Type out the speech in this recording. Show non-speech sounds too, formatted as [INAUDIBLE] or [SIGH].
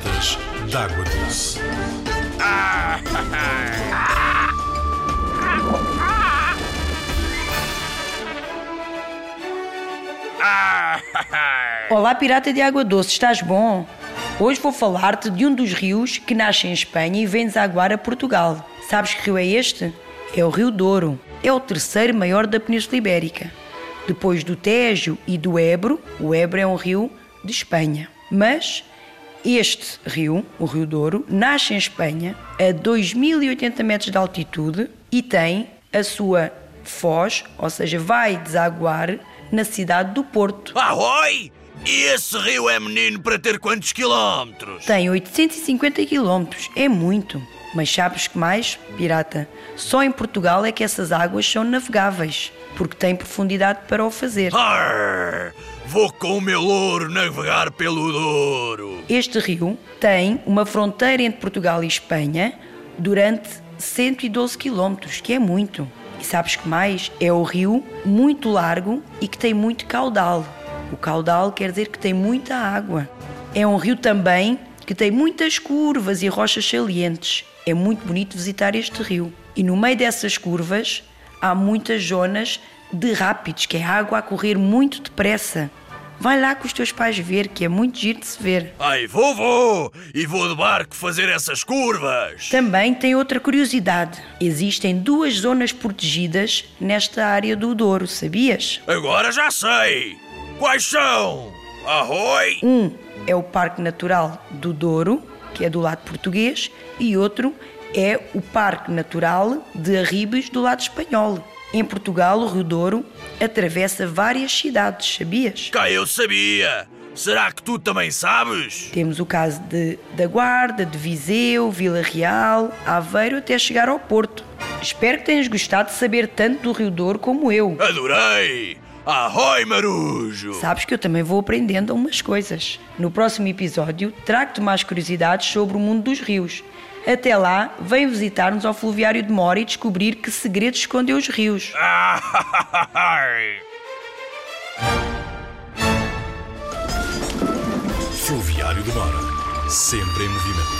Piratas d'Água Doce. Olá, pirata de água doce, estás bom? Hoje vou falar-te de um dos rios que nasce em Espanha e vem desaguar a Portugal. Sabes que rio é este? É o Rio Douro. É o terceiro maior da Península Ibérica. Depois do Tejo e do Ebro, o Ebro é um rio de Espanha. Mas este rio, o Rio Douro, nasce em Espanha a 2.080 metros de altitude e tem a sua foz, ou seja, vai desaguar na cidade do Porto. Arroi! E esse rio é menino para ter quantos quilómetros? Tem 850 quilómetros, é muito. Mas sabes que mais, pirata? Só em Portugal é que essas águas são navegáveis, porque têm profundidade para o fazer. Arr, vou com o meu louro navegar pelo Douro. Este rio tem uma fronteira entre Portugal e Espanha durante 112 quilómetros, que é muito. E sabes que mais? É o rio muito largo e que tem muito caudal. O caudal quer dizer que tem muita água. É um rio também que tem muitas curvas e rochas salientes. É muito bonito visitar este rio. E no meio dessas curvas há muitas zonas de rápidos, que é água a correr muito depressa. Vai lá com os teus pais ver, que é muito giro de se ver. Ai, vou, vou! E vou de barco fazer essas curvas! Também tem outra curiosidade. Existem duas zonas protegidas nesta área do Douro, sabias? Agora já sei! Quais são? Arroi! Um é o Parque Natural do Douro, que é do lado português, e outro é o Parque Natural de Arribes, do lado espanhol. Em Portugal, o Rio Douro atravessa várias cidades, sabias? Cá eu sabia! Será que tu também sabes? Temos o caso de, da Guarda, de Viseu, Vila Real, Aveiro, até chegar ao Porto. Espero que tenhas gostado de saber tanto do Rio Douro como eu. Adorei! Arroi, marujo! Sabes que eu também vou aprendendo umas coisas. No próximo episódio, trago-te mais curiosidades sobre o mundo dos rios. Até lá, vem visitar-nos ao Fluviário de Mora e descobrir que segredos escondeu os rios. [LAUGHS] Fluviário de Mora. Sempre em movimento.